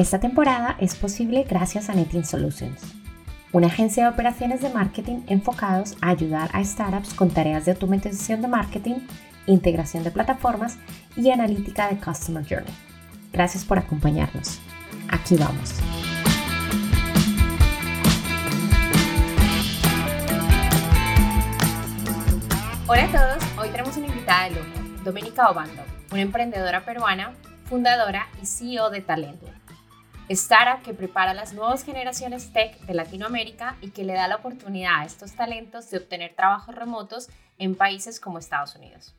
Esta temporada es posible gracias a Netting Solutions, una agencia de operaciones de marketing enfocados a ayudar a startups con tareas de automatización de marketing, integración de plataformas y analítica de Customer Journey. Gracias por acompañarnos. Aquí vamos. Hola a todos, hoy tenemos una invitada de lujo, Doménica Obando, una emprendedora peruana, fundadora y CEO de Talento startup que prepara las nuevas generaciones tech de Latinoamérica y que le da la oportunidad a estos talentos de obtener trabajos remotos en países como Estados Unidos.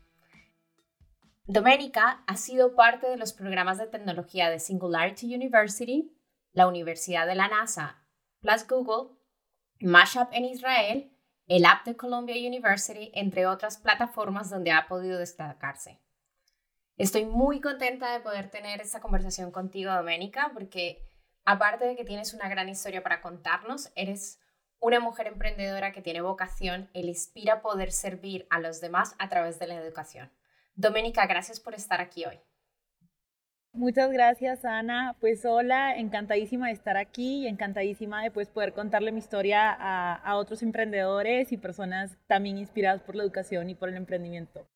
Doménica ha sido parte de los programas de tecnología de Singularity University, la Universidad de la NASA, plus Google, Mashup en Israel, el App de Columbia University, entre otras plataformas donde ha podido destacarse. Estoy muy contenta de poder tener esta conversación contigo, Doménica, porque aparte de que tienes una gran historia para contarnos, eres una mujer emprendedora que tiene vocación e inspira poder servir a los demás a través de la educación. Doménica, gracias por estar aquí hoy. Muchas gracias, Ana. Pues hola, encantadísima de estar aquí y encantadísima de pues, poder contarle mi historia a otros emprendedores y personas también inspiradas por la educación y por el emprendimiento.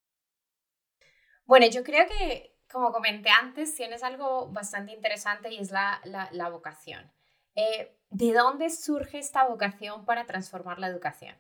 Bueno, yo creo que, como comenté antes, tienes algo bastante interesante y es la, la, vocación. Eh, ¿De dónde surge esta vocación para transformar la educación?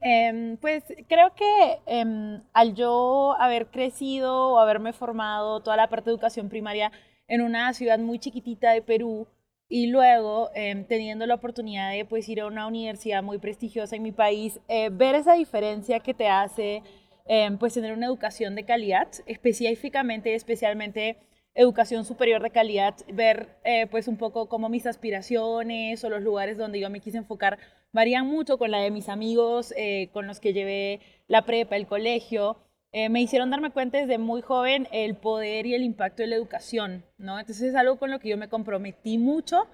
Em, pues creo que em, al yo haber crecido o haberme formado toda la parte de educación primaria en una ciudad muy chiquitita de Perú y luego em, teniendo la oportunidad de pues, ir a una universidad muy prestigiosa en mi país, eh, ver esa diferencia que te hace Em, pues tener una educación de calidad, específicamente, especialmente educación superior de calidad, ver eh, pues un poco cómo mis aspiraciones o los lugares donde yo me quise enfocar varían mucho con la de mis amigos, eh, con los que llevé la prepa, el colegio. Eh, me hicieron darme cuenta desde muy joven el poder y el impacto de la educación, ¿no? Entonces es algo con lo que yo me comprometí mucho.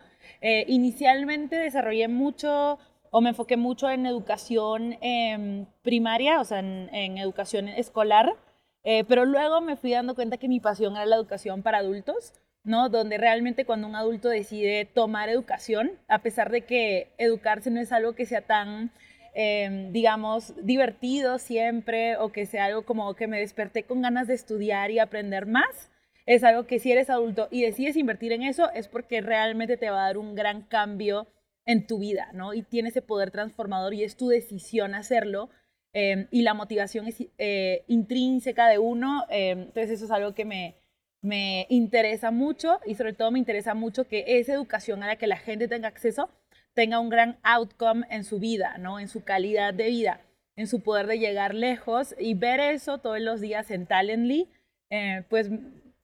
inicialmente desarrollé mucho o me enfoqué mucho en educación em, primaria, o sea, en, educación escolar, eh, pero luego me fui dando cuenta que mi pasión era la educación para adultos, ¿no? Donde realmente cuando un adulto decide tomar educación, a pesar de que educarse no es algo que sea tan, em, digamos, divertido siempre o que sea algo como que me desperté con ganas de estudiar y aprender más, es algo que si eres adulto y decides invertir en eso es porque realmente te va a dar un gran cambio en tu vida, ¿no? Y tiene ese poder transformador y es tu decisión hacerlo. Em, y la motivación es eh, intrínseca de uno, em, entonces eso es algo que me, me interesa mucho y sobre todo me interesa mucho que esa educación a la que la gente tenga acceso tenga un gran outcome en su vida, ¿no? En su calidad de vida, en su poder de llegar lejos y ver eso todos los días en Talently, eh, pues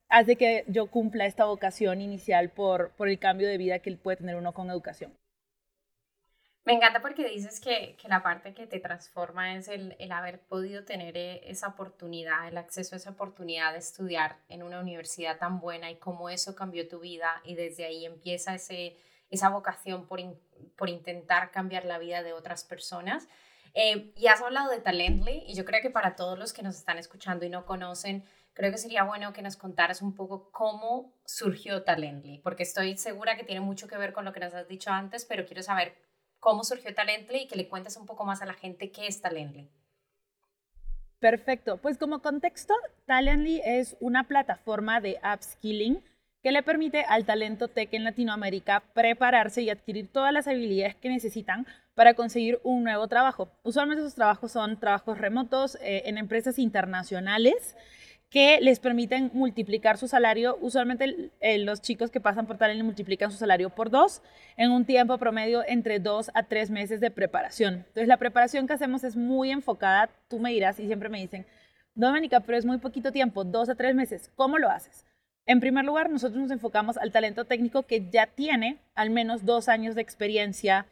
hace que yo cumpla esta vocación inicial por, por el cambio de vida que puede tener uno con educación. Me encanta porque dices que, que, la parte que te transforma es el, el, haber podido tener eh, esa oportunidad, el acceso a esa oportunidad de estudiar en una universidad tan buena y cómo eso cambió tu vida y desde ahí empieza ese, esa vocación por, por intentar cambiar la vida de otras personas. Eh, y has hablado de Talently y yo creo que para todos los que nos están escuchando y no conocen, creo que sería bueno que nos contaras un poco cómo surgió Talently, porque estoy segura que tiene mucho que ver con lo que nos has dicho antes, pero quiero saber cómo surgió Talently y que le cuentes un poco más a la gente qué es Talently. Perfecto. Pues como contexto, Talently es una plataforma de upskilling que le permite al talento tech en Latinoamérica prepararse y adquirir todas las habilidades que necesitan para conseguir un nuevo trabajo. Usualmente esos trabajos son trabajos remotos eh, en empresas internacionales que les permiten multiplicar su salario. Usualmente los chicos que pasan por Talent multiplican su salario por dos en un tiempo promedio entre dos a tres meses de preparación. Entonces la preparación que hacemos es muy enfocada, tú me dirás y siempre me dicen, Doménica, pero es muy poquito tiempo, dos a tres meses, ¿cómo lo haces? En primer lugar, nosotros nos enfocamos al talento técnico que ya tiene al menos dos años de experiencia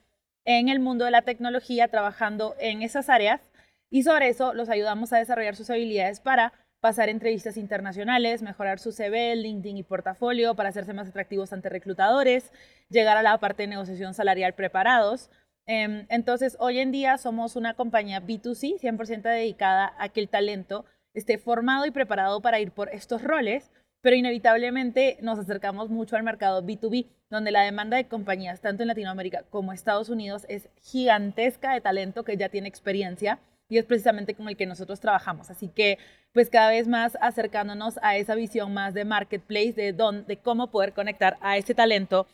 en el mundo de la tecnología trabajando en esas áreas y sobre eso los ayudamos a desarrollar sus habilidades para pasar entrevistas internacionales, mejorar su CV, LinkedIn y portafolio para hacerse más atractivos ante reclutadores, llegar a la parte de negociación salarial preparados. Em, entonces, hoy en día somos una compañía B2C 100% dedicada a que el talento esté formado y preparado para ir por estos roles, pero inevitablemente nos acercamos mucho al mercado B2B, donde la demanda de compañías, tanto en Latinoamérica como Estados Unidos, es gigantesca de talento que ya tiene experiencia y es precisamente con el que nosotros trabajamos. Así que, pues cada vez más acercándonos a esa visión más de marketplace, de, de cómo poder conectar a ese talento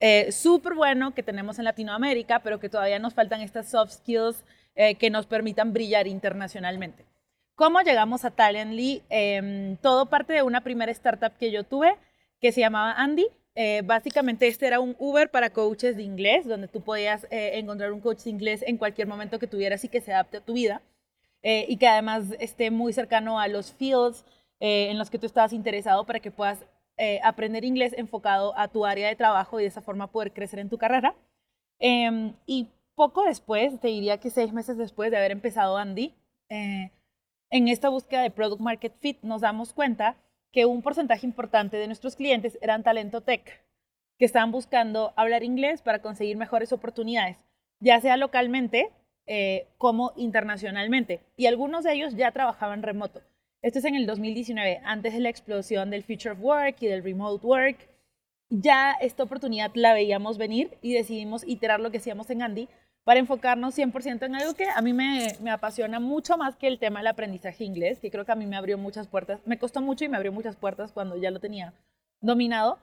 eh, súper bueno que tenemos en Latinoamérica, pero que todavía nos faltan estas soft skills eh, que nos permitan brillar internacionalmente. ¿Cómo llegamos a Talently? Eh, todo parte de una primera startup que yo tuve que se llamaba Andy. Eh, básicamente este era un Uber para coaches de inglés, donde tú podías eh, encontrar un coach de inglés en cualquier momento que tuvieras y que se adapte a tu vida. Eh, y que además esté muy cercano a los fields en los que tú estabas interesado para que puedas aprender inglés enfocado a tu área de trabajo y de esa forma poder crecer en tu carrera. Em, y poco después, te diría que seis meses después de haber empezado Andy, en esta búsqueda de Product Market Fit nos damos cuenta que un porcentaje importante de nuestros clientes eran talento tech, que estaban buscando hablar inglés para conseguir mejores oportunidades, ya sea localmente eh, como internacionalmente. Y algunos de ellos ya trabajaban remoto. Esto es en el 2019, antes de la explosión del Future of Work y del Remote Work. Ya esta oportunidad la veíamos venir y decidimos iterar lo que hacíamos en Andy para enfocarnos 100% en algo que a mí me, me, apasiona mucho más que el tema del aprendizaje inglés, que creo que a mí me abrió muchas puertas, me costó mucho y me abrió muchas puertas cuando ya lo tenía dominado.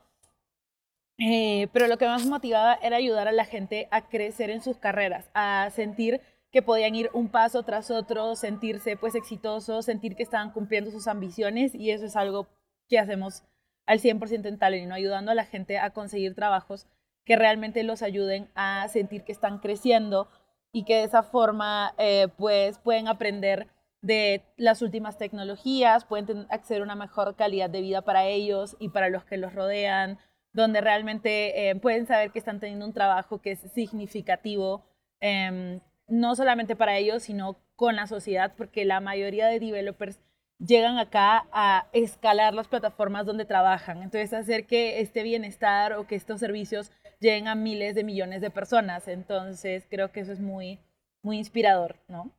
Eh, pero lo que más motivaba era ayudar a la gente a crecer en sus carreras, a sentir que podían ir un paso tras otro, sentirse pues exitosos, sentir que estaban cumpliendo sus ambiciones y eso es algo que hacemos al 100% en Talent, ¿no? ayudando a la gente a conseguir trabajos que realmente los ayuden a sentir que están creciendo y que de esa forma eh, pues pueden aprender de las últimas tecnologías, pueden acceder a una mejor calidad de vida para ellos y para los que los rodean, donde realmente eh, pueden saber que están teniendo un trabajo que es significativo, em, no solamente para ellos, sino con la sociedad, porque la mayoría de developers llegan acá a escalar las plataformas donde trabajan. Entonces, hacer que este bienestar o que estos servicios lleguen a miles de millones de personas. Entonces, creo que eso es muy, muy inspirador, ¿no?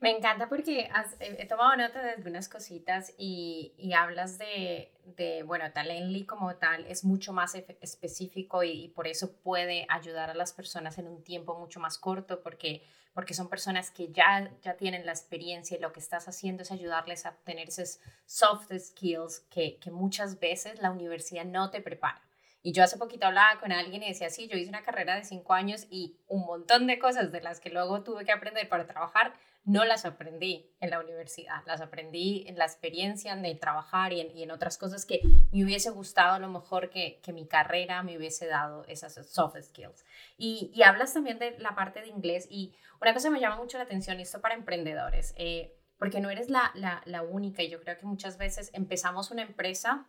Me encanta porque he tomado nota de algunas cositas y, y hablas de, de, bueno, Talently como tal es mucho más específico y, y, por eso puede ayudar a las personas en un tiempo mucho más corto porque, porque son personas que ya, ya tienen la experiencia y lo que estás haciendo es ayudarles a obtener esos soft skills que, que muchas veces la universidad no te prepara. Y yo hace poquito hablaba con alguien y decía, sí, yo hice una carrera de cinco años y un montón de cosas de las que luego tuve que aprender para trabajar, no las aprendí en la universidad, las aprendí en la experiencia de trabajar y en, y en otras cosas que me hubiese gustado a lo mejor que, que, mi carrera me hubiese dado esas soft skills. Y, y, hablas también de la parte de inglés y una cosa me llama mucho la atención, y esto para emprendedores, eh, porque no eres la, la única y yo creo que muchas veces empezamos una empresa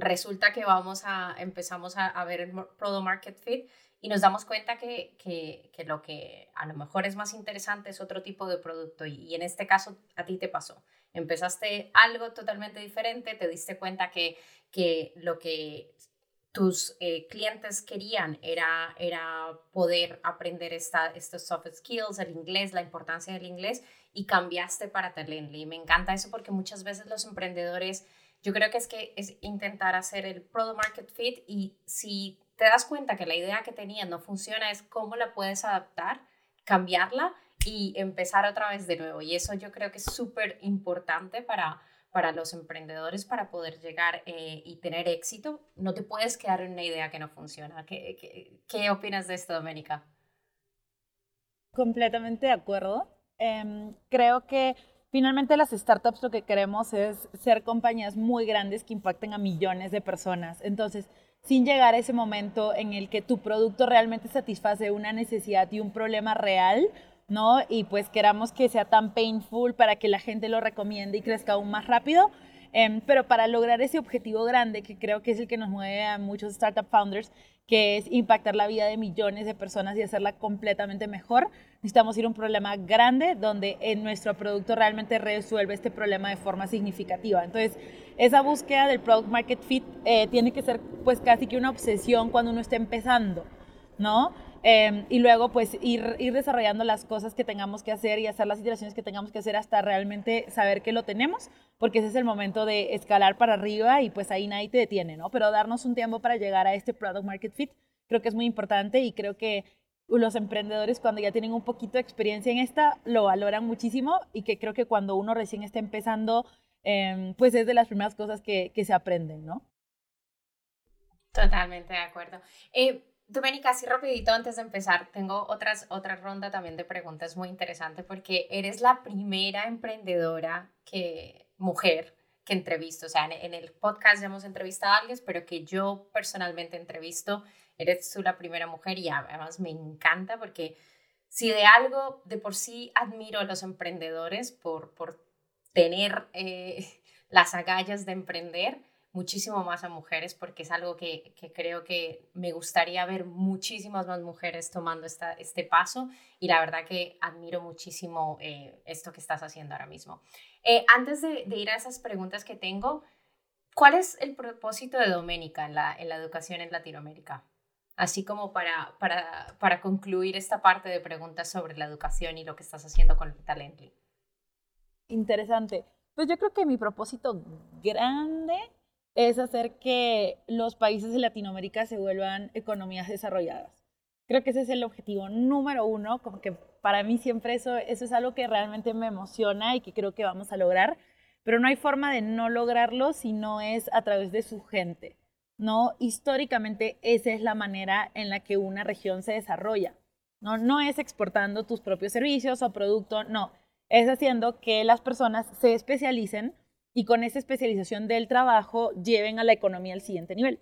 resulta que vamos a, empezamos a, ver el Product Market Fit y nos damos cuenta que, que, lo que a lo mejor es más interesante es otro tipo de producto y, y, en este caso a ti te pasó. Empezaste algo totalmente diferente, te diste cuenta que, que lo que tus eh, clientes querían era, era poder aprender esta, estos soft skills, el inglés, la importancia del inglés y cambiaste para Talently. Me encanta eso porque muchas veces los emprendedores yo creo que es que es intentar hacer el product market fit y si te das cuenta que la idea que tenías no funciona, es cómo la puedes adaptar, cambiarla y empezar otra vez de nuevo. Y eso yo creo que es súper importante para, para los emprendedores para poder llegar eh, y tener éxito. No te puedes quedar en una idea que no funciona. ¿Qué, qué, qué opinas de esto, Doménica? Completamente de acuerdo. Eh, creo que Finalmente las startups lo que queremos es ser compañías muy grandes que impacten a millones de personas. Entonces, sin llegar a ese momento en el que tu producto realmente satisface una necesidad y un problema real, ¿no? Y pues queramos que sea tan painful para que la gente lo recomiende y crezca aún más rápido. Em, pero para lograr ese objetivo grande, que creo que es el que nos mueve a muchos startup founders, que es impactar la vida de millones de personas y hacerla completamente mejor, necesitamos ir a un problema grande donde en nuestro producto realmente resuelve este problema de forma significativa. Entonces, esa búsqueda del product market fit eh, tiene que ser pues casi que una obsesión cuando uno está empezando, ¿no? Em, y luego pues ir, ir desarrollando las cosas que tengamos que hacer y hacer las iteraciones que tengamos que hacer hasta realmente saber que lo tenemos, porque ese es el momento de escalar para arriba y pues ahí nadie te detiene, ¿no? Pero darnos un tiempo para llegar a este product market fit creo que es muy importante y creo que los emprendedores cuando ya tienen un poquito de experiencia en esta lo valoran muchísimo y que creo que cuando uno recién está empezando, em, pues es de las primeras cosas que, que se aprenden, ¿no? Totalmente de acuerdo. Eh, Doménica, así rapidito antes de empezar, tengo otras, otra ronda también de preguntas muy interesante porque eres la primera emprendedora que, mujer que entrevisto. O sea, en, el podcast ya hemos entrevistado a alguien, pero que yo personalmente entrevisto, eres tú la primera mujer y además me encanta porque si de algo de por sí admiro a los emprendedores por, por tener eh, las agallas de emprender, muchísimo más a mujeres porque es algo que, creo que me gustaría ver muchísimas más mujeres tomando esta, este paso y la verdad que admiro muchísimo eh, esto que estás haciendo ahora mismo. Eh, antes de, ir a esas preguntas que tengo, ¿cuál es el propósito de Doménica en la, en la educación en Latinoamérica? Así como para, para, para concluir esta parte de preguntas sobre la educación y lo que estás haciendo con el talento. Interesante. Pues yo creo que mi propósito grande es hacer que los países de Latinoamérica se vuelvan economías desarrolladas. Creo que ese es el objetivo número uno, como que para mí siempre eso, eso es algo que realmente me emociona y que creo que vamos a lograr, pero no hay forma de no lograrlo si no es a través de su gente. ¿no? Históricamente esa es la manera en la que una región se desarrolla. No, no es exportando tus propios servicios o productos, no, es haciendo que las personas se especialicen y con esa especialización del trabajo lleven a la economía al siguiente nivel.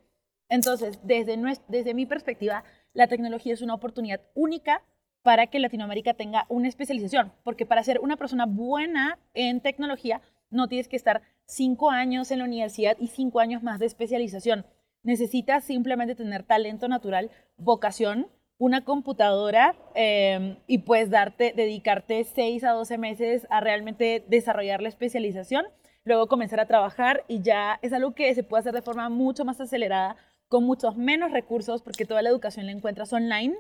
Entonces, desde, desde mi perspectiva, la tecnología es una oportunidad única para que Latinoamérica tenga una especialización, porque para ser una persona buena en tecnología no tienes que estar cinco años en la universidad y cinco años más de especialización. Necesitas simplemente tener talento natural, vocación, una computadora eh, y puedes darte, dedicarte seis a doce meses a realmente desarrollar la especialización luego comenzar a trabajar y ya es algo que se puede hacer de forma mucho más acelerada, con muchos menos recursos, porque toda la educación la encuentras online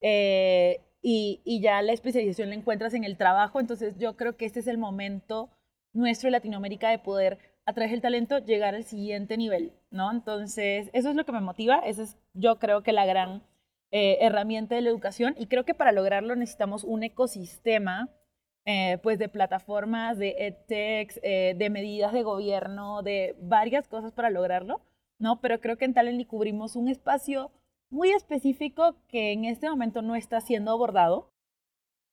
eh, y, ya la especialización la encuentras en el trabajo. Entonces yo creo que este es el momento nuestro en Latinoamérica de poder a través del talento llegar al siguiente nivel, ¿no? Entonces eso es lo que me motiva, esa es yo creo que la gran eh, herramienta de la educación y creo que para lograrlo necesitamos un ecosistema eh, pues de plataformas, de edtechs, eh, de medidas de gobierno, de varias cosas para lograrlo, ¿no? Pero creo que en Talently cubrimos un espacio muy específico que en este momento no está siendo abordado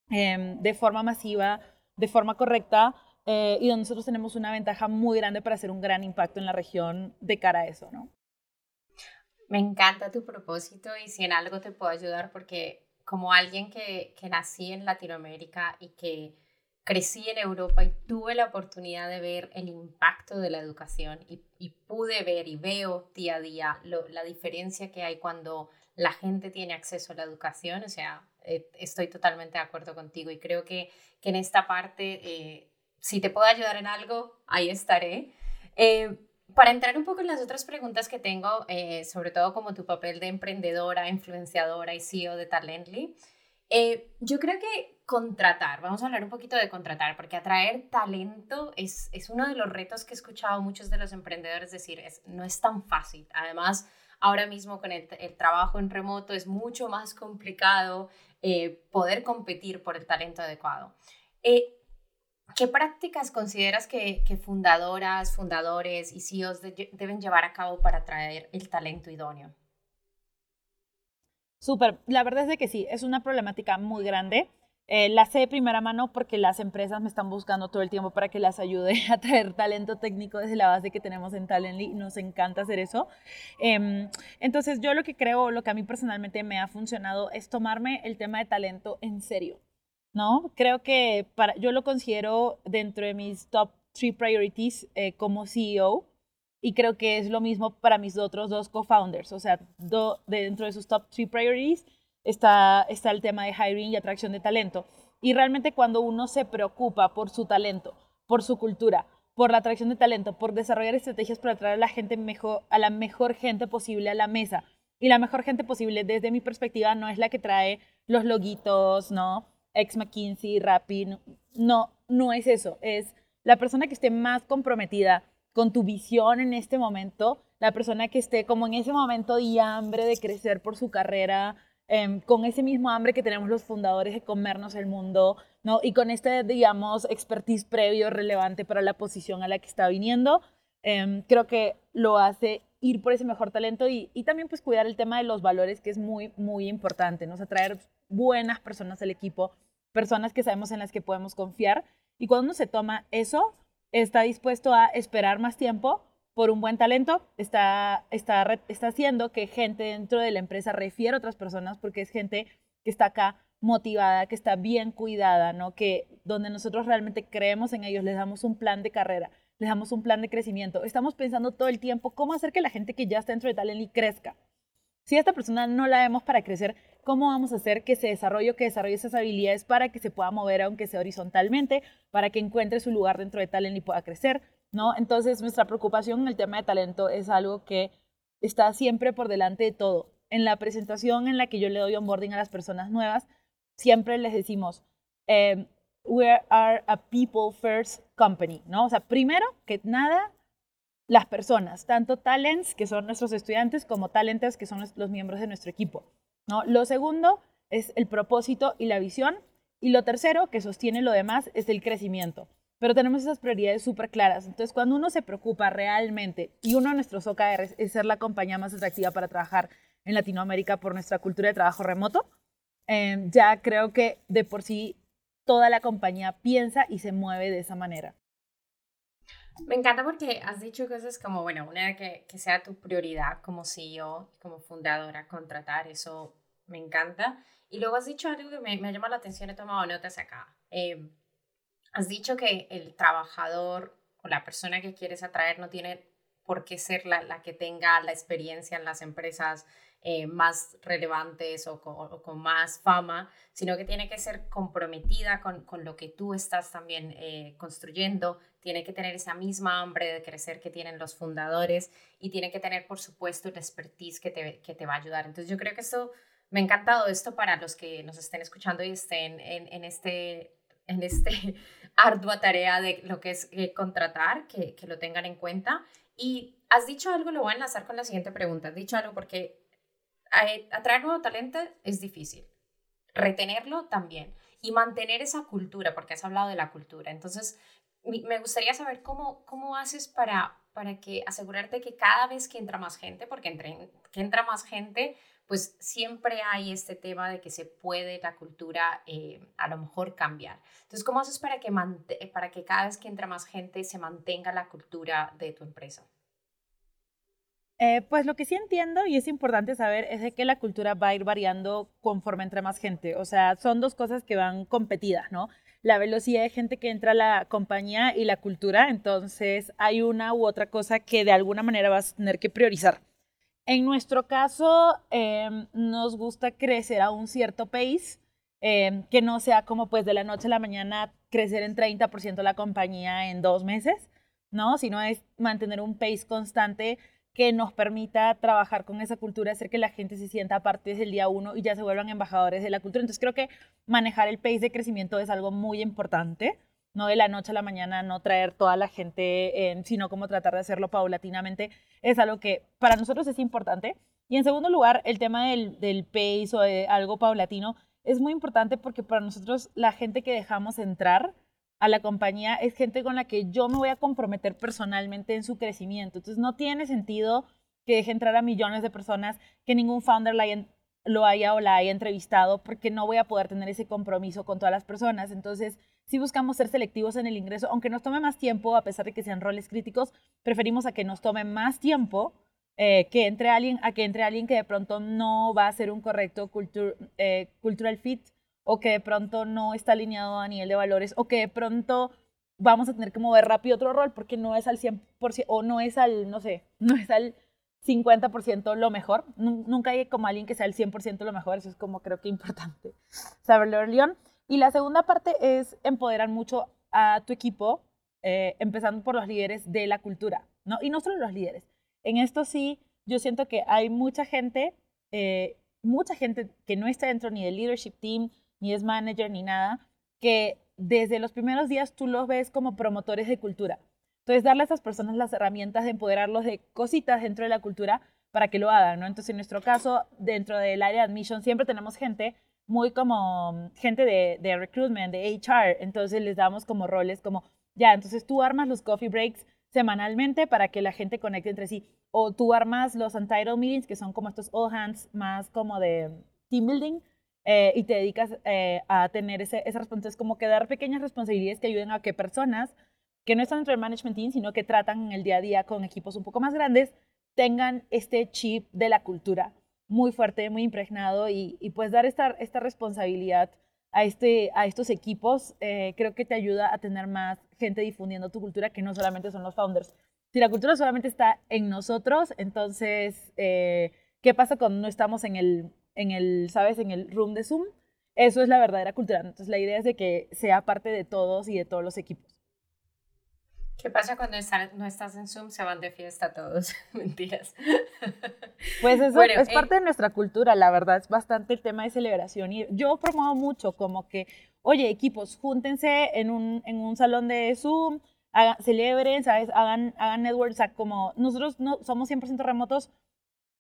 em, de forma masiva, de forma correcta, eh, y donde nosotros tenemos una ventaja muy grande para hacer un gran impacto en la región de cara a eso, ¿no? Me encanta tu propósito y si en algo te puedo ayudar porque como alguien que, que nací en Latinoamérica y que crecí en Europa y tuve la oportunidad de ver el impacto de la educación y, pude ver y veo día a día la diferencia que hay cuando la gente tiene acceso a la educación. O sea, eh, estoy totalmente de acuerdo contigo y creo que, que en esta parte, eh, si te puedo ayudar en algo, ahí estaré. Eh, para entrar un poco en las otras preguntas que tengo, sobre todo como tu papel de emprendedora, influenciadora y CEO de Talently, yo creo que contratar, vamos a hablar un poquito de contratar, porque atraer talento es, es uno de los retos que he escuchado muchos de los emprendedores decir, es, no es tan fácil. Además, ahora mismo con el, trabajo en remoto es mucho más complicado eh, poder competir por el talento adecuado. ¿Qué prácticas consideras que, fundadoras, fundadores y CEOs deben llevar a cabo para atraer el talento idóneo? Súper, la verdad es de que sí, es una problemática muy grande. Eh, la sé de primera mano porque las empresas me están buscando todo el tiempo para que las ayude a traer talento técnico desde la base que tenemos en Talently. Nos encanta hacer eso. Em, entonces, yo lo que creo, lo que a mí personalmente me ha funcionado es tomarme el tema de talento en serio. ¿no? Creo que para, yo lo considero dentro de mis top three priorities eh, como CEO y creo que es lo mismo para mis otros dos co-founders. O sea, dentro de sus top three priorities está, está el tema de hiring y atracción de talento. Y realmente cuando uno se preocupa por su talento, por su cultura, por la atracción de talento, por desarrollar estrategias para atraer a la gente mejor, a la mejor gente posible a la mesa. Y la mejor gente posible, desde mi perspectiva, no es la que trae los loguitos, ¿no? Ex McKinsey, Rappi, no, no es eso. Es la persona que esté más comprometida con tu visión en este momento, la persona que esté como en ese momento y hambre de crecer por su carrera, Em, con ese mismo hambre que tenemos los fundadores de comernos el mundo, ¿no? Y con este, digamos, expertise previo relevante para la posición a la que está viniendo, em, creo que lo hace ir por ese mejor talento y, también pues cuidar el tema de los valores, que es muy, muy importante, ¿no? O traer buenas personas al equipo, personas que sabemos en las que podemos confiar. Y cuando uno se toma eso, está dispuesto a esperar más tiempo por un buen talento, está, está, está haciendo que gente dentro de la empresa refiera a otras personas porque es gente que está acá motivada, que está bien cuidada, ¿no? Que donde nosotros realmente creemos en ellos, les damos un plan de carrera, les damos un plan de crecimiento. Estamos pensando todo el tiempo cómo hacer que la gente que ya está dentro de Talently crezca. Si a esta persona no la vemos para crecer, ¿cómo vamos a hacer que se desarrolle, que desarrolle esas habilidades para que se pueda mover aunque sea horizontalmente, para que encuentre su lugar dentro de Talently y pueda crecer? ¿No? Entonces, nuestra preocupación en el tema de talento es algo que está siempre por delante de todo. En la presentación en la que yo le doy onboarding a las personas nuevas, siempre les decimos, eh, we are a people first company, ¿no? O sea, primero que nada, las personas, tanto talents, que son nuestros estudiantes, como talentes, que son los miembros de nuestro equipo, ¿no? Lo segundo es el propósito y la visión. Y lo tercero, que sostiene lo demás, es el crecimiento pero tenemos esas prioridades súper claras. Entonces, cuando uno se preocupa realmente, y uno de nuestros OKRs es ser la compañía más atractiva para trabajar en Latinoamérica por nuestra cultura de trabajo remoto, eh, ya creo que de por sí toda la compañía piensa y se mueve de esa manera. Me encanta porque has dicho cosas como, bueno, una que, que sea tu prioridad como CEO, como fundadora, contratar, eso me encanta. Y luego has dicho algo que me, me ha llamado la atención, he tomado notas acá. Eh, Has dicho que el trabajador o la persona que quieres atraer no tiene por qué ser la, que tenga la experiencia en las empresas eh, más relevantes o con, más fama, sino que tiene que ser comprometida con, lo que tú estás también eh, construyendo, tiene que tener esa misma hambre de crecer que tienen los fundadores y tiene que tener, por supuesto, el expertise que te, que te va a ayudar. Entonces yo creo que esto, me ha encantado esto para los que nos estén escuchando y estén en, en este en este ardua tarea de lo que es eh, contratar, que, que, lo tengan en cuenta. Y has dicho algo, lo voy a enlazar con la siguiente pregunta. Has dicho algo porque eh, atraer nuevo talento es difícil, retenerlo también y mantener esa cultura, porque has hablado de la cultura. Entonces, me gustaría saber cómo, cómo haces para, para que asegurarte que cada vez que entra más gente, porque entre, que entra más gente, pues siempre hay este tema de que se puede la cultura eh, a lo mejor cambiar. Entonces, ¿cómo haces para que, para que cada vez que entra más gente se mantenga la cultura de tu empresa? Eh, pues lo que sí entiendo y es importante saber es de que la cultura va a ir variando conforme entre más gente. O sea, son dos cosas que van competidas, ¿no? La velocidad de gente que entra a la compañía y la cultura. Entonces, hay una u otra cosa que de alguna manera vas a tener que priorizar. En nuestro caso, em, nos gusta crecer a un cierto pace, em, que no sea como pues de la noche a la mañana crecer en 30% la compañía en dos meses, ¿no? Sino es mantener un pace constante que nos permita trabajar con esa cultura, hacer que la gente se sienta parte desde el día uno y ya se vuelvan embajadores de la cultura. Entonces creo que manejar el pace de crecimiento es algo muy importante no de la noche a la mañana, no traer toda la gente, sino como tratar de hacerlo paulatinamente, es algo que para nosotros es importante. Y en segundo lugar, el tema del, del pace o de algo paulatino es muy importante porque para nosotros la gente que dejamos entrar a la compañía es gente con la que yo me voy a comprometer personalmente en su crecimiento. Entonces no tiene sentido que deje entrar a millones de personas, que ningún founder la lo haya o la haya entrevistado, porque no voy a poder tener ese compromiso con todas las personas. Entonces, si buscamos ser selectivos en el ingreso, aunque nos tome más tiempo, a pesar de que sean roles críticos, preferimos a que nos tome más tiempo eh, que entre alguien, a que entre alguien que de pronto no va a ser un correcto eh, cultural fit o que de pronto no está alineado a nivel de valores o que de pronto vamos a tener que mover rápido otro rol porque no es al 100% o no es al, no sé, no es al 50% lo mejor. Nunca hay como alguien que sea el 100% lo mejor, eso es como creo que importante saberlo, León. Y la segunda parte es empoderar mucho a tu equipo, eh, empezando por los líderes de la cultura, ¿no? Y no solo los líderes. En esto sí, yo siento que hay mucha gente, eh, mucha gente que no está dentro ni del leadership team, ni es manager, ni nada, que desde los primeros días tú los ves como promotores de cultura. Entonces, darle a esas personas las herramientas de empoderarlos de cositas dentro de la cultura para que lo hagan, ¿no? Entonces, en nuestro caso, dentro del área de admission, siempre tenemos gente muy como mm, gente de, recruitment, de HR, entonces les damos como roles como, ya, entonces tú armas los coffee breaks semanalmente para que la gente conecte entre sí, o tú armas los untitled meetings, que son como estos all hands más como de team building, eh, y te dedicas eh, a tener ese, esa responsabilidad, es como que dar pequeñas responsabilidades que ayuden a que personas que no están dentro del management team, sino que tratan en el día a día con equipos un poco más grandes, tengan este chip de la cultura muy fuerte, muy impregnado y, y pues dar esta, esta responsabilidad a, este, a estos equipos, eh, creo que te ayuda a tener más gente difundiendo tu cultura que no solamente son los founders. Si la cultura solamente está en nosotros, entonces, ¿qué pasa cuando no estamos en el en el, ¿sabes? En el room de Zoom. Eso es la verdadera cultura. Entonces la idea es de que sea parte de todos y de todos los equipos. ¿Qué pasa cuando no estás en Zoom? Se van de fiesta todos. Mentiras. Pues eso es eh, parte de nuestra cultura, la verdad. Es bastante el tema de celebración. Y yo promuevo mucho como que, oye, equipos, júntense en un, en un salón de Zoom, celebren, ¿sabes? Hagan, hagan networks. O sea, como nosotros no somos 100% remotos,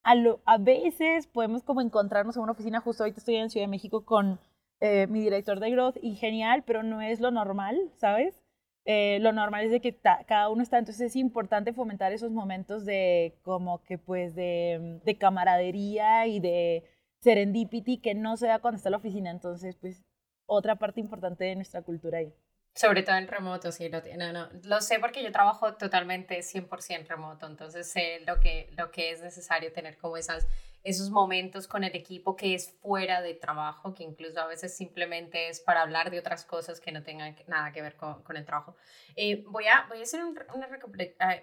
a, veces podemos como encontrarnos en una oficina, justo ahorita estoy en Ciudad de México con eh, mi director de growth y genial, pero no es lo normal, ¿sabes? Eh, lo normal es de que cada uno está, entonces es importante fomentar esos momentos de como que pues de, de camaradería y de serendipity que no se da cuando está la oficina, entonces pues otra parte importante de nuestra cultura ahí. Sobre todo en remoto, sí, lo, no, no, lo sé porque yo trabajo totalmente 100% remoto, entonces sé lo que, lo que es necesario tener como esas, esos momentos con el equipo que es fuera de trabajo, que incluso a veces simplemente es para hablar de otras cosas que no tengan nada que ver con, con el trabajo. Eh, voy, a, voy a hacer un, una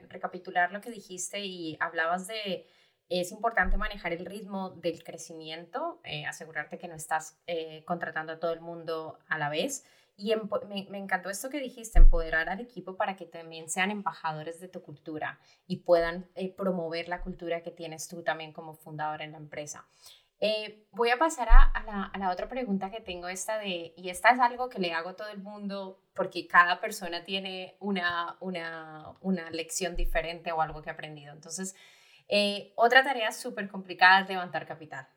recapitular lo que dijiste y hablabas de es importante manejar el ritmo del crecimiento, eh, asegurarte que no estás eh, contratando a todo el mundo a la vez. Y me, encantó esto que dijiste, empoderar al equipo para que también sean embajadores de tu cultura y puedan eh, promover la cultura que tienes tú también como fundador en la empresa. Eh, voy a pasar a, la, otra pregunta que tengo, esta de, y esta es algo que le hago a todo el mundo porque cada persona tiene una, una, una lección diferente o algo que ha aprendido. Entonces, eh, otra tarea súper complicada es levantar capital.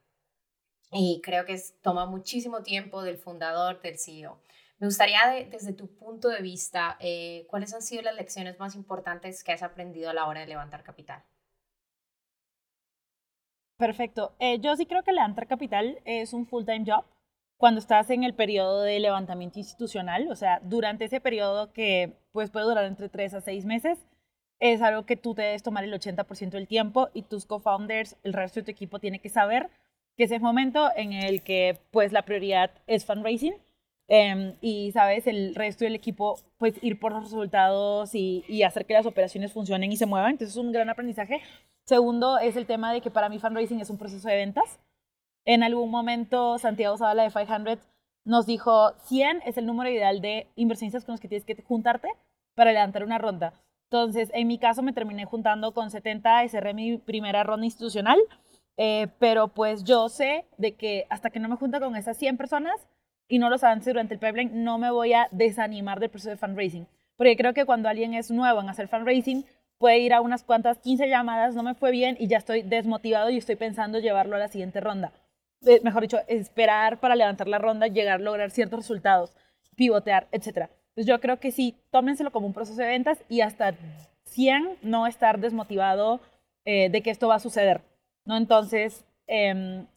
Y creo que toma muchísimo tiempo del fundador, del CEO. Me gustaría, desde tu punto de vista, eh, ¿cuáles han sido las lecciones más importantes que has aprendido a la hora de levantar capital? Perfecto. Eh, yo sí creo que levantar capital es un full-time job cuando estás en el periodo de levantamiento institucional, o sea, durante ese periodo que pues, puede durar entre tres a seis meses, es algo que tú te debes tomar el 80% del tiempo y tus co-founders, el resto de tu equipo tiene que saber que ese es el momento en el que pues la prioridad es fundraising Em, y, ¿sabes? El resto del equipo, pues ir por los resultados y, y, hacer que las operaciones funcionen y se muevan. Entonces es un gran aprendizaje. Segundo es el tema de que para mí fundraising es un proceso de ventas. En algún momento Santiago Zavala de 500 nos dijo 100 es el número ideal de inversionistas con los que tienes que juntarte para levantar una ronda. Entonces, en mi caso me terminé juntando con 70 y cerré mi primera ronda institucional. Eh, pero pues yo sé de que hasta que no me junta con esas 100 personas, y no los avance durante el pipeline, no me voy a desanimar del proceso de fundraising. Porque creo que cuando alguien es nuevo en hacer fundraising, puede ir a unas cuantas 15 llamadas, no me fue bien y ya estoy desmotivado y estoy pensando llevarlo a la siguiente ronda. Eh, mejor dicho, esperar para levantar la ronda, llegar a lograr ciertos resultados, pivotear, etc. Entonces yo creo que sí, tómenselo como un proceso de ventas y hasta 100 no estar desmotivado eh, de que esto va a suceder. ¿no? Entonces, em,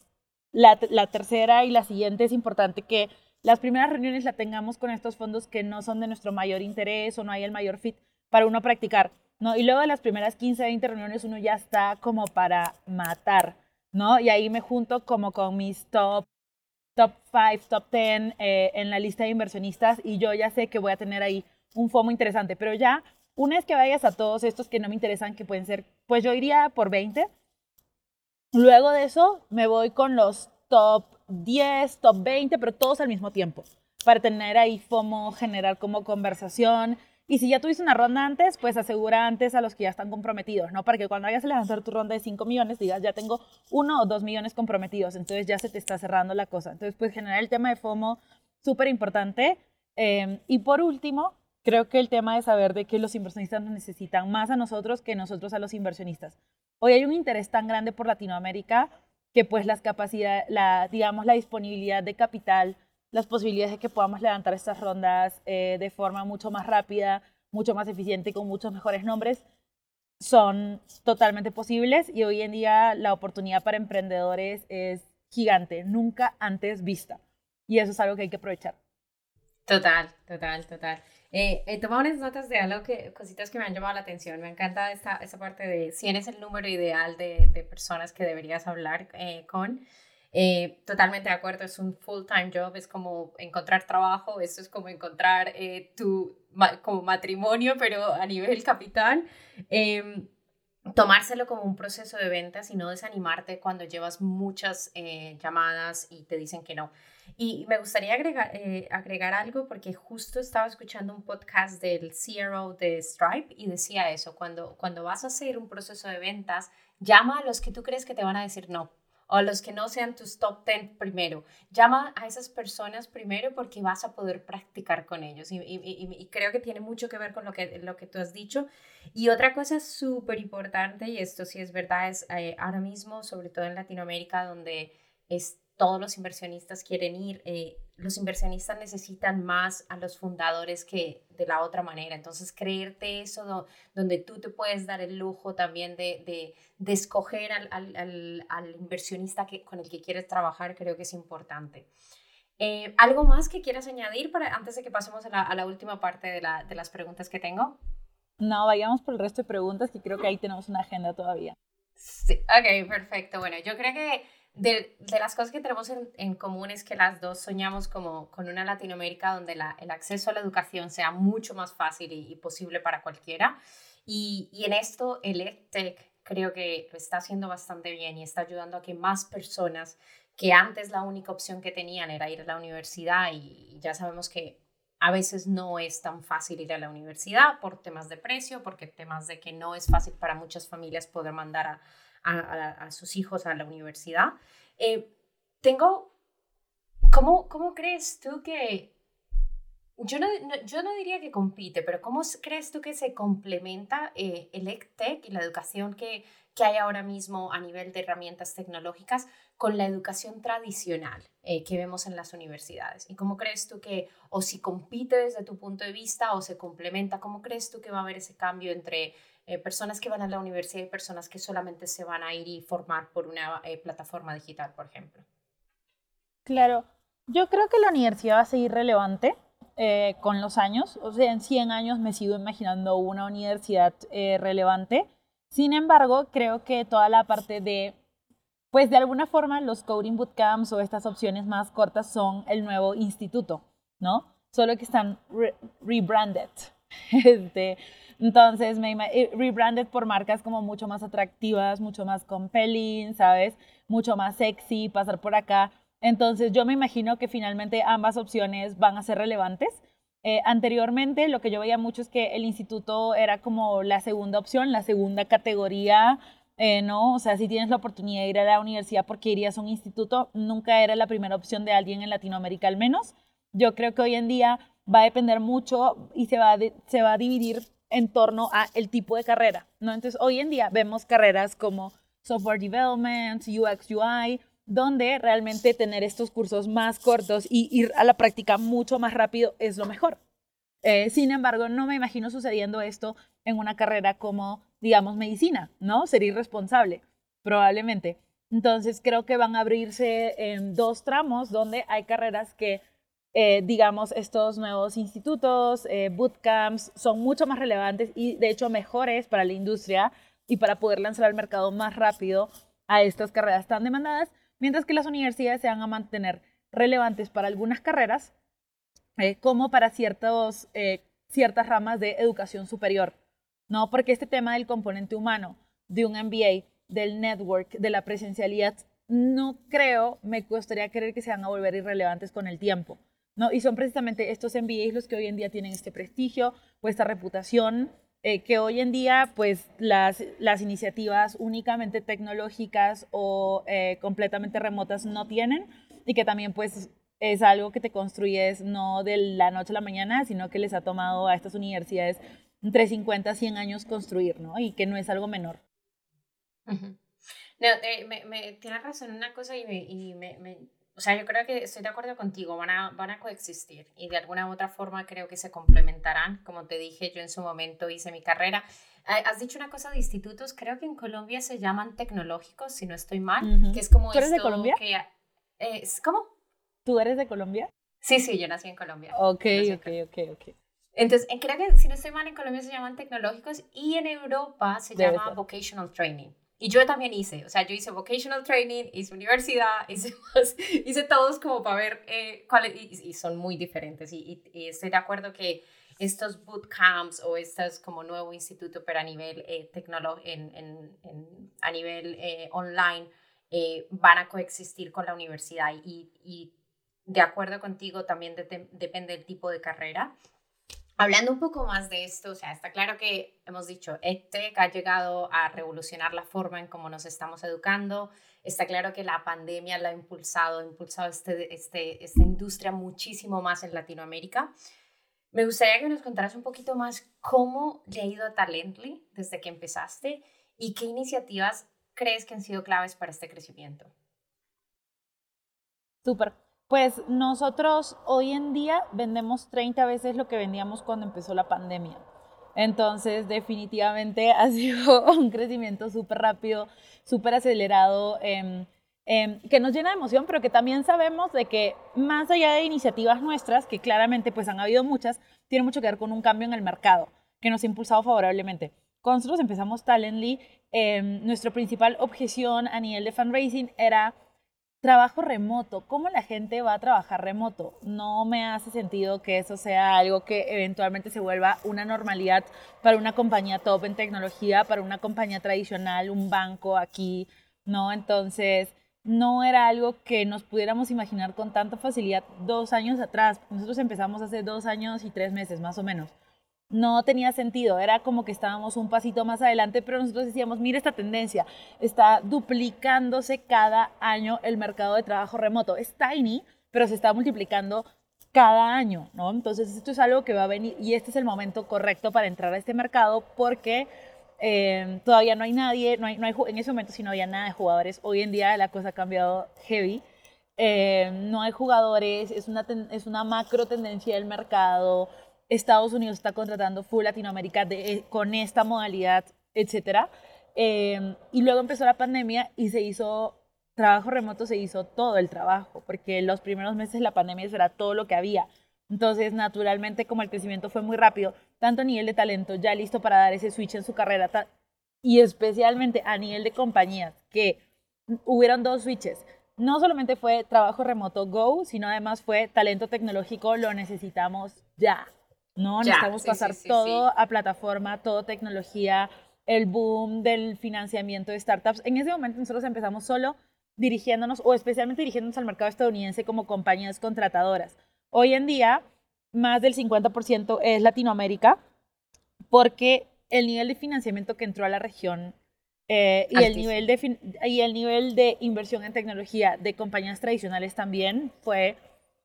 la, la tercera y la siguiente es importante que las primeras reuniones la tengamos con estos fondos que no son de nuestro mayor interés o no hay el mayor fit para uno practicar, ¿no? Y luego de las primeras 15, 20 reuniones uno ya está como para matar, ¿no? Y ahí me junto como con mis top top 5, top 10 eh, en la lista de inversionistas y yo ya sé que voy a tener ahí un FOMO interesante. Pero ya, una vez que vayas a todos estos que no me interesan, que pueden ser, pues yo iría por 20. Luego de eso, me voy con los top 10, top 20, pero todos al mismo tiempo, para tener ahí FOMO, generar como conversación. Y si ya tuviste una ronda antes, pues asegura antes a los que ya están comprometidos, ¿no? Para que cuando vayas a lanzar tu ronda de 5 millones, digas, ya tengo uno o dos millones comprometidos, entonces ya se te está cerrando la cosa. Entonces, pues generar el tema de FOMO, súper importante. Em, y por último, creo que el tema de saber de que los inversionistas nos necesitan más a nosotros que nosotros a los inversionistas. Hoy hay un interés tan grande por Latinoamérica que pues las capacidades, la, digamos, la disponibilidad de capital, las posibilidades de que podamos levantar estas rondas eh, de forma mucho más rápida, mucho más eficiente, con muchos mejores nombres, son totalmente posibles y hoy en día la oportunidad para emprendedores es gigante, nunca antes vista. Y eso es algo que hay que aprovechar. Total, total, total. Eh, he tomado unas notas de algo que, cositas que me han llamado la atención. Me encanta esta, esta parte de si eres el número ideal de, de personas que deberías hablar eh, con. Eh, totalmente de acuerdo, es un full-time job, es como encontrar trabajo, eso es como encontrar tu como matrimonio, pero a nivel capital. Em, tomárselo como un proceso de ventas y no desanimarte cuando llevas muchas llamadas y te dicen que no. Y me gustaría agregar, eh, agregar algo porque justo estaba escuchando un podcast del CRO de Stripe y decía eso, cuando, cuando vas a hacer un proceso de ventas, llama a los que tú crees que te van a decir no o a los que no sean tus top 10 primero. Llama a esas personas primero porque vas a poder practicar con ellos y, y, y creo que tiene mucho que ver con lo que, lo que tú has dicho. Y otra cosa súper importante, y esto sí es verdad, es eh, ahora mismo, sobre todo en Latinoamérica, donde es todos los inversionistas quieren ir. Eh, los inversionistas necesitan más a los fundadores que de la otra manera. Entonces, creerte eso donde tú te puedes dar el lujo también de, de, escoger al, al, al, inversionista que, con el que quieres trabajar, creo que es importante. Eh, ¿Algo más que quieras añadir para, antes de que pasemos a la, a la última parte de, la, de las preguntas que tengo? No, vayamos por el resto de preguntas, que creo que ahí tenemos una agenda todavía. Sí, ok, perfecto. Bueno, yo creo que de, de, las cosas que tenemos en, en, común es que las dos soñamos como con una Latinoamérica donde la, el acceso a la educación sea mucho más fácil y, posible para cualquiera. Y, y, en esto el EdTech creo que lo está haciendo bastante bien y está ayudando a que más personas que antes la única opción que tenían era ir a la universidad y ya sabemos que a veces no es tan fácil ir a la universidad por temas de precio, porque temas de que no es fácil para muchas familias poder mandar a, a, sus hijos a la universidad. Eh, tengo, ¿cómo, ¿cómo crees tú que, yo no, yo no diría que compite, pero ¿cómo crees tú que se complementa eh, el EdTech y la educación que, que hay ahora mismo a nivel de herramientas tecnológicas con la educación tradicional eh, que vemos en las universidades? ¿Y cómo crees tú que, o si compite desde tu punto de vista o se complementa, cómo crees tú que va a haber ese cambio entre eh, personas que van a la universidad y personas que solamente se van a ir y formar por una eh, plataforma digital, por ejemplo. Claro, yo creo que la universidad va a seguir relevante eh, con los años. O sea, en 100 años me sigo imaginando una universidad relevante. Sin embargo, creo que toda la parte de, pues de alguna forma los coding bootcamps o estas opciones más cortas son el nuevo instituto, ¿no? Solo que están rebranded. Este, entonces, me eh, rebranded por marcas como mucho más atractivas, mucho más compelling, ¿sabes? Mucho más sexy, pasar por acá. Entonces, yo me imagino que finalmente ambas opciones van a ser relevantes. Eh, anteriormente, lo que yo veía mucho es que el instituto era como la segunda opción, la segunda categoría, eh, ¿no? O sea, si tienes la oportunidad de ir a la universidad porque irías a un instituto, nunca era la primera opción de alguien en Latinoamérica al menos. Yo creo que hoy en día va a depender mucho y se va se va a dividir en torno a el tipo de carrera, ¿no? Entonces, hoy en día vemos carreras como software development, UX, UI, donde realmente tener estos cursos más cortos y ir a la práctica mucho más rápido es lo mejor. Eh, sin embargo, no me imagino sucediendo esto en una carrera como, digamos, medicina, ¿no? Sería irresponsable, probablemente. Entonces, creo que van a abrirse en dos tramos donde hay carreras que eh, digamos, estos nuevos institutos, eh, bootcamps, son mucho más relevantes y de hecho mejores para la industria y para poder lanzar al mercado más rápido a estas carreras tan demandadas, mientras que las universidades se van a mantener relevantes para algunas carreras, eh, como para ciertos ciertas ramas de educación superior, ¿no? Porque este tema del componente humano, de un MBA, del network, de la presencialidad, no creo, me gustaría creer que se van a volver irrelevantes con el tiempo. ¿No? Y son precisamente estos MBAs los que hoy en día tienen este prestigio o esta reputación, eh, que hoy en día pues las, las iniciativas únicamente tecnológicas o eh, completamente remotas no tienen y que también pues es algo que te construyes no de la noche a la mañana, sino que les ha tomado a estas universidades entre 50 y 100 años construir, ¿no? Y que no es algo menor. No, eh, me, me, tienes razón una cosa y, me, o sea, yo creo que estoy de acuerdo contigo, van a, van a coexistir y de alguna u otra forma creo que se complementarán. Como te dije, yo en su momento hice mi carrera. Has dicho una cosa de institutos, creo que en Colombia se llaman tecnológicos, si no estoy mal, que es como ¿Tú eres de Colombia? Que, eh, ¿Cómo? ¿Tú eres de Colombia? Sí, sí, yo nací en Colombia. Ok, ok, ok, ok. Entonces, creo que si no estoy mal, en Colombia se llaman tecnológicos y en Europa se llama vocational training. Y yo también hice, o sea, yo hice vocational training, hice universidad, hice, hice todos como para ver eh, cuáles, y, son muy diferentes. Y, y, estoy de acuerdo que estos bootcamps o estos como nuevo instituto, pero a nivel eh, en, en, en, a nivel eh, online, eh, van a coexistir con la universidad. Y, y de acuerdo contigo, también depende del tipo de carrera. Hablando un poco más de esto, o sea, está claro que hemos dicho, EdTech ha llegado a revolucionar la forma en cómo nos estamos educando. Está claro que la pandemia la ha impulsado, ha impulsado este, este, esta industria muchísimo más en Latinoamérica. Me gustaría que nos contaras un poquito más cómo le ha ido a Talently desde que empezaste y qué iniciativas crees que han sido claves para este crecimiento. Súper. Pues nosotros hoy en día vendemos 30 veces lo que vendíamos cuando empezó la pandemia. Entonces, definitivamente ha sido un crecimiento súper rápido, súper acelerado, em, em, que nos llena de emoción, pero que también sabemos de que más allá de iniciativas nuestras, que claramente pues han habido muchas, tiene mucho que ver con un cambio en el mercado que nos ha impulsado favorablemente. Cuando nosotros empezamos Talently, eh, nuestra principal objeción a nivel de fundraising era trabajo remoto, ¿cómo la gente va a trabajar remoto? No me hace sentido que eso sea algo que eventualmente se vuelva una normalidad para una compañía top en tecnología, para una compañía tradicional, un banco aquí, ¿no? Entonces, no era algo que nos pudiéramos imaginar con tanta facilidad dos años atrás. Nosotros empezamos hace dos años y tres meses, más o menos no tenía sentido, era como que estábamos un pasito más adelante, pero nosotros decíamos, mira esta tendencia, está duplicándose cada año el mercado de trabajo remoto. Es tiny, pero se está multiplicando cada año, ¿no? Entonces esto es algo que va a venir y este es el momento correcto para entrar a este mercado porque eh, todavía no hay nadie, no hay, no hay, en ese momento sí no había nada de jugadores, hoy en día la cosa ha cambiado heavy. Eh, no hay jugadores, es una, es una macro tendencia del mercado, Estados Unidos está contratando full Latinoamérica eh, con esta modalidad, etcétera. Em, y luego empezó la pandemia y se hizo trabajo remoto, se hizo todo el trabajo, porque los primeros meses de la pandemia eso era todo lo que había. Entonces, naturalmente, como el crecimiento fue muy rápido, tanto a nivel de talento, ya listo para dar ese switch en su carrera, y especialmente a nivel de compañías, que hubieron dos switches. No solamente fue trabajo remoto go, sino además fue talento tecnológico, lo necesitamos ya. ¿No? Necesitamos pasar todo a plataforma, todo tecnología, el boom del financiamiento de startups. En ese momento nosotros empezamos solo dirigiéndonos, o especialmente dirigiéndonos al mercado estadounidense como compañías contratadoras. Hoy en día, más del 50% es Latinoamérica, porque el nivel de financiamiento que entró a la región eh, y, el nivel de y el nivel de inversión en tecnología de compañías tradicionales también fue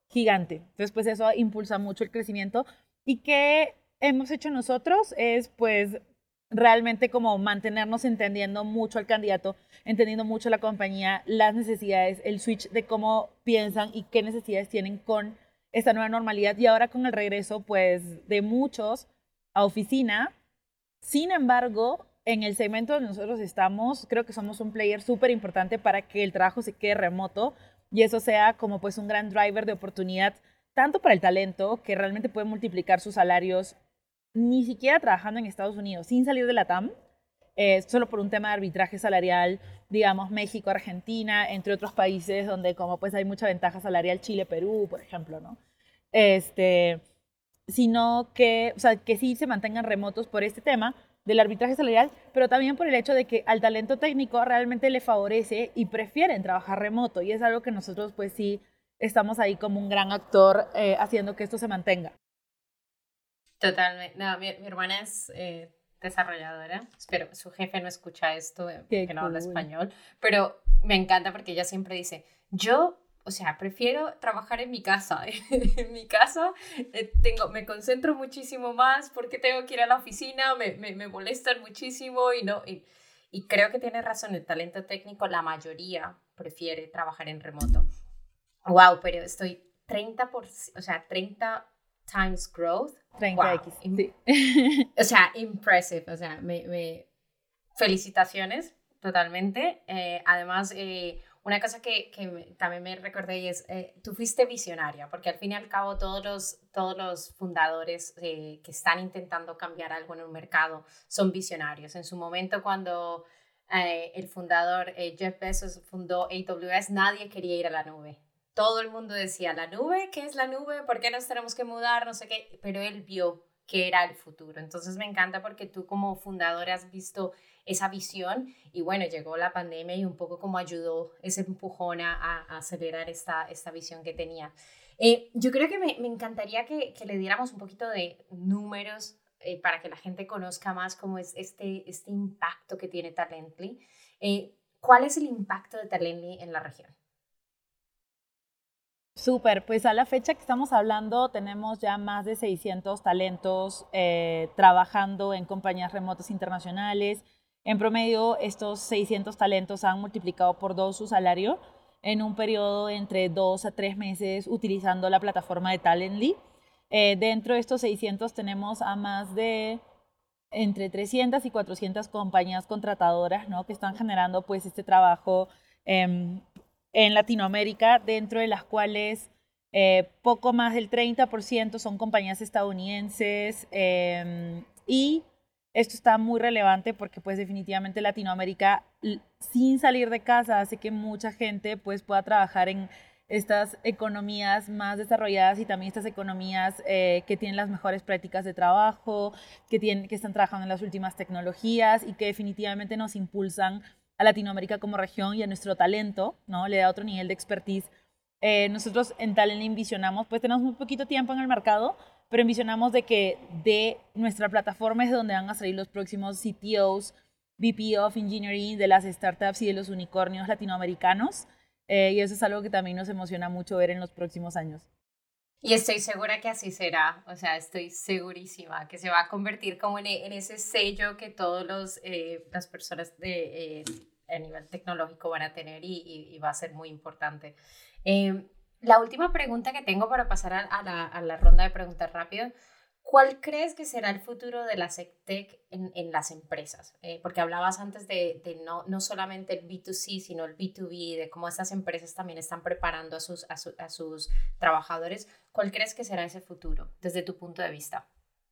gigante. Entonces, pues eso impulsa mucho el crecimiento, ¿Y qué hemos hecho nosotros? Es pues realmente como mantenernos entendiendo mucho al candidato, entendiendo mucho la compañía, las necesidades, el switch de cómo piensan y qué necesidades tienen con esta nueva normalidad y ahora con el regreso pues de muchos a oficina. Sin embargo, en el segmento donde nosotros estamos, creo que somos un player súper importante para que el trabajo se quede remoto y eso sea como pues un gran driver de oportunidad tanto para el talento, que realmente puede multiplicar sus salarios ni siquiera trabajando en Estados Unidos, sin salir de la TAM, eh, solo por un tema de arbitraje salarial, digamos, México, Argentina, entre otros países donde como pues hay mucha ventaja salarial, Chile, Perú, por ejemplo, ¿no? Este, sino que, o sea, que sí se mantengan remotos por este tema del arbitraje salarial, pero también por el hecho de que al talento técnico realmente le favorece y prefieren trabajar remoto. Y es algo que nosotros pues sí estamos ahí como un gran actor eh, haciendo que esto se mantenga. Totalmente. No, mi, hermana es eh, desarrolladora. Espero, su jefe no escucha esto, eh, que no habla español, pero me encanta porque ella siempre dice, yo o sea, prefiero trabajar en mi casa. en mi casa eh, tengo, me concentro muchísimo más porque tengo que ir a la oficina, me, me, me molestan muchísimo y no. Y, y, creo que tiene razón, el talento técnico, la mayoría prefiere trabajar en remoto. Wow, pero estoy 30 por, o sea, 30 times growth. 30x. Sí. o sea, impressive. O sea, me, me felicitaciones totalmente. Eh, además, eh, una cosa que, que también me recordé es, eh, tú fuiste visionaria, porque al fin y al cabo todos los, todos los fundadores eh, que están intentando cambiar algo en un mercado son visionarios. En su momento cuando eh, el fundador Jeff Bezos fundó AWS, nadie quería ir a la nube. Todo el mundo decía, ¿la nube? ¿Qué es la nube? ¿Por qué nos tenemos que mudar? No sé qué. Pero él vio que era el futuro. Entonces me encanta porque tú como fundador has visto esa visión y bueno, llegó la pandemia y un poco como ayudó ese empujón a, acelerar esta, esta visión que tenía. Eh, yo creo que me, me encantaría que, que, le diéramos un poquito de números eh, para que la gente conozca más cómo es este, este impacto que tiene Talently. Eh, ¿Cuál es el impacto de Talently en la región? Súper, pues a la fecha que estamos hablando tenemos ya más de 600 talentos trabajando en compañías remotas internacionales, en promedio, estos 600 talentos han multiplicado por dos su salario en un periodo entre dos a tres meses utilizando la plataforma de Talently. Eh, dentro de estos 600 tenemos a más de entre 300 y 400 compañías contratadoras ¿no? que están generando pues, este trabajo em, en Latinoamérica, dentro de las cuales eh, poco más del 30% son compañías estadounidenses em, y esto está muy relevante porque pues definitivamente Latinoamérica sin salir de casa hace que mucha gente pues pueda trabajar en estas economías más desarrolladas y también estas economías eh, que tienen las mejores prácticas de trabajo, que, tienen, que están trabajando en las últimas tecnologías y que definitivamente nos impulsan a Latinoamérica como región y a nuestro talento, ¿no? Le da otro nivel de expertise. Eh, nosotros en Talent envisionamos, pues tenemos muy poquito tiempo en el mercado, pero envisionamos de que de nuestra plataforma es donde van a salir los próximos CTOs, VP of Engineering de las startups y de los unicornios latinoamericanos. Eh, y eso es algo que también nos emociona mucho ver en los próximos años. Y estoy segura que así será, o sea, estoy segurísima que se va a convertir como en, en ese sello que todas eh, las personas de, eh, a nivel tecnológico van a tener y, y, va a ser muy importante. Eh, la última pregunta que tengo para pasar a, la, a la, ronda de preguntas rápido, ¿cuál crees que será el futuro de la SecTech en, en las empresas? Eh, porque hablabas antes de, de, no, no solamente el B2C, sino el B2B, de cómo estas empresas también están preparando a sus, a, sus trabajadores. ¿Cuál crees que será ese futuro desde tu punto de vista?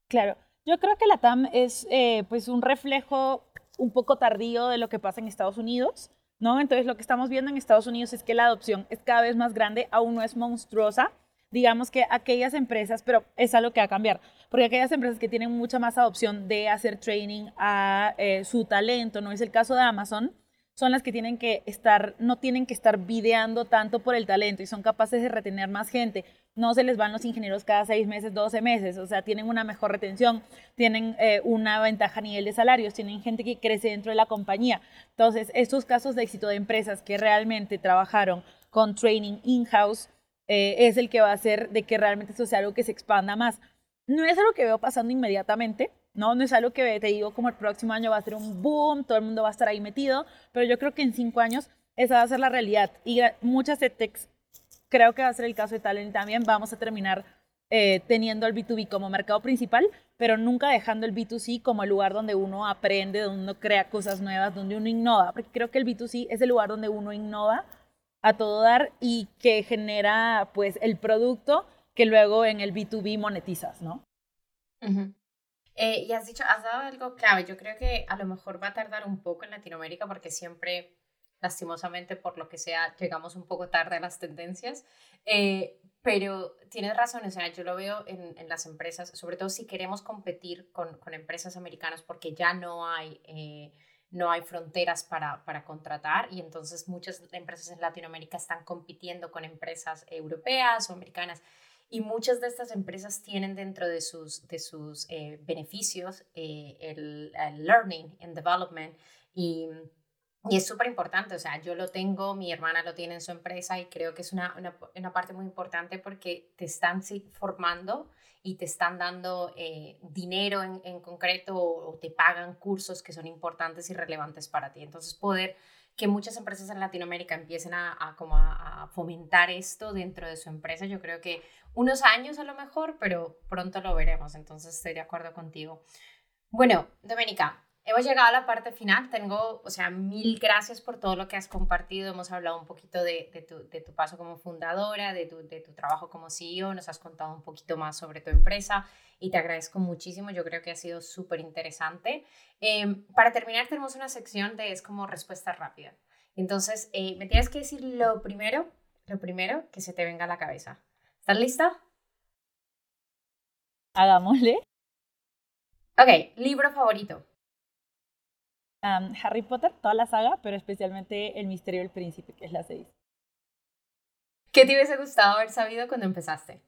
Claro, yo creo que la TAM es eh, pues un reflejo un poco tardío de lo que pasa en Estados Unidos. ¿no? Entonces lo que estamos viendo en Estados Unidos es que la adopción es cada vez más grande, aún no es monstruosa. Digamos que aquellas empresas, pero es algo que va a cambiar, porque aquellas empresas que tienen mucha más adopción de hacer training a eh, su talento, no es el caso de Amazon, son las que tienen que estar, no tienen que estar videando tanto por el talento y son capaces de retener más gente. No se les van los ingenieros cada seis meses, doce meses, o sea, tienen una mejor retención, tienen eh, una ventaja a nivel de salarios, tienen gente que crece dentro de la compañía. Entonces, estos casos de éxito de empresas que realmente trabajaron con training in-house eh, es el que va a hacer de que realmente esto sea algo que se expanda más. No es algo que veo pasando inmediatamente, ¿no? No es algo que te digo como el próximo año va a ser un boom, todo el mundo va a estar ahí metido, pero yo creo que en cinco años esa va a ser la realidad. Y muchas EdTechs, creo que va a ser el caso de Talent también, vamos a terminar eh, teniendo el B2B como mercado principal, pero nunca dejando el B2C como el lugar donde uno aprende, donde uno crea cosas nuevas, donde uno innova, porque creo que el B2C es el lugar donde uno innova a todo dar y que genera pues el producto que luego en el B2B monetizas, ¿no? Eh, y has dicho, has dado algo clave. Yo creo que a lo mejor va a tardar un poco en Latinoamérica porque siempre lastimosamente por lo que sea, llegamos un poco tarde a las tendencias, eh, pero tienes razón, o sea, yo lo veo en, las empresas, sobre todo si queremos competir con, empresas americanas porque ya no hay... Eh, no hay fronteras para, para, contratar. Y entonces muchas empresas en Latinoamérica están compitiendo con empresas europeas o americanas y muchas de estas empresas tienen dentro de sus, de sus eh, beneficios el, el, learning and development y y es súper importante, o sea, yo lo tengo, mi hermana lo tiene en su empresa y creo que es una, una, parte muy importante porque te están formando y te están dando eh, dinero en, en concreto o, te pagan cursos que son importantes y relevantes para ti. Entonces, poder que muchas empresas en Latinoamérica empiecen a, como a, fomentar esto dentro de su empresa, yo creo que unos años a lo mejor, pero pronto lo veremos, entonces estoy de acuerdo contigo. Bueno, Doménica, Hemos llegado a la parte final. Tengo, o sea, mil gracias por todo lo que has compartido. Hemos hablado un poquito de, de, tu, de tu, paso como fundadora, de tu, de tu, trabajo como CEO. Nos has contado un poquito más sobre tu empresa y te agradezco muchísimo. Yo creo que ha sido súper interesante. Em, para terminar, tenemos una sección de es como respuesta rápida. Entonces, eh, me tienes que decir lo primero, lo primero que se te venga a la cabeza. ¿Estás lista? Hagámosle. Ok, libro favorito. Harry Potter, toda la saga, pero especialmente El misterio del príncipe, que es la 6. ¿Qué te hubiese gustado haber sabido cuando empezaste?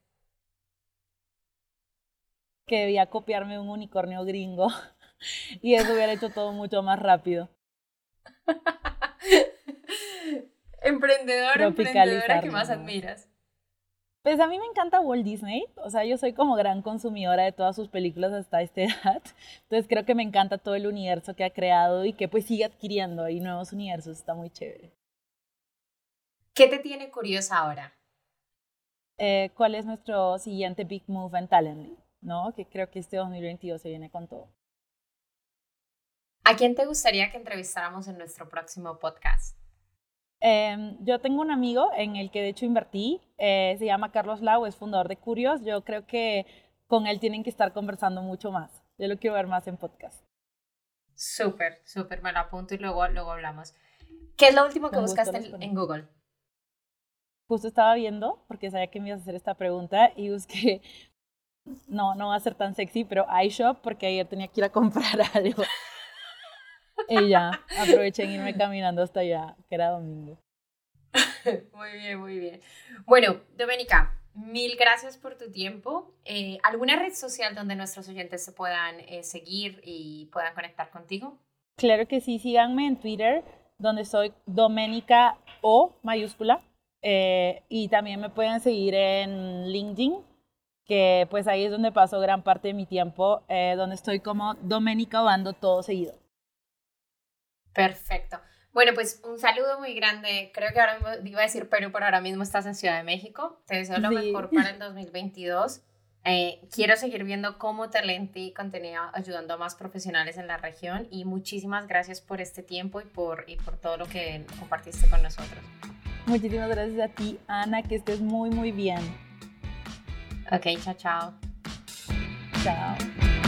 Que debía copiarme un unicornio gringo y eso hubiera hecho todo mucho más rápido. Emprendedor, emprendedora que más admiras. Pues a mí me encanta Walt Disney, o sea, yo soy como gran consumidora de todas sus películas hasta esta edad, entonces creo que me encanta todo el universo que ha creado y que pues sigue adquiriendo ahí nuevos universos, está muy chévere. ¿Qué te tiene curiosa ahora? Eh, ¿Cuál es nuestro siguiente big move en Talently? ¿No? Que creo que este 2022 se viene con todo. ¿A quién te gustaría que entrevistáramos en nuestro próximo podcast? Em, yo tengo un amigo en el que de hecho invertí, eh, se llama Carlos Lau, es fundador de Curios. Yo creo que con él tienen que estar conversando mucho más. Yo lo quiero ver más en podcast. Súper, súper, me lo apunto y luego, luego hablamos. ¿Qué es lo último que buscaste en, Google? Justo estaba viendo, porque sabía que me ibas a hacer esta pregunta, y busqué, no, no va a ser tan sexy, pero iShop, porque ayer tenía que ir a comprar algo. Y ya, aproveché en irme caminando hasta allá, que era domingo. Muy bien, muy bien. Bueno, Doménica, mil gracias por tu tiempo. Eh, ¿Alguna red social donde nuestros oyentes se puedan eh, seguir y puedan conectar contigo? Claro que sí, síganme en Twitter, donde soy Doménica O mayúscula. Eh, y también me pueden seguir en LinkedIn, que pues ahí es donde paso gran parte de mi tiempo, donde estoy como Doménica Bando todo seguido. Perfecto. Bueno, pues un saludo muy grande. Creo que ahora iba a decir Perú, pero ahora mismo estás en Ciudad de México. Te deseo lo mejor para el 2022. Eh, quiero seguir viendo cómo Talenti continúa ayudando a más profesionales en la región y muchísimas gracias por este tiempo y por, y por todo lo que compartiste con nosotros. Muchísimas gracias a ti, Ana, que estés muy, muy bien. Ok, chao, chao. Chao.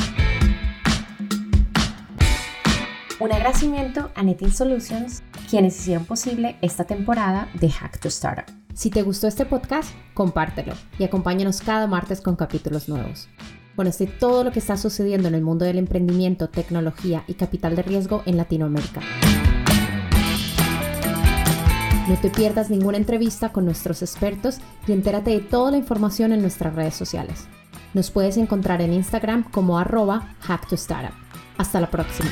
Un agradecimiento a Netin Solutions, quienes hicieron posible esta temporada de Hack to Startup. Si te gustó este podcast, compártelo y acompáñanos cada martes con capítulos nuevos. Conoce todo lo que está sucediendo en el mundo del emprendimiento, tecnología y capital de riesgo en Latinoamérica. No te pierdas ninguna entrevista con nuestros expertos y entérate de toda la información en nuestras redes sociales. Nos puedes encontrar en Instagram como arroba hacktostartup. Hasta la próxima.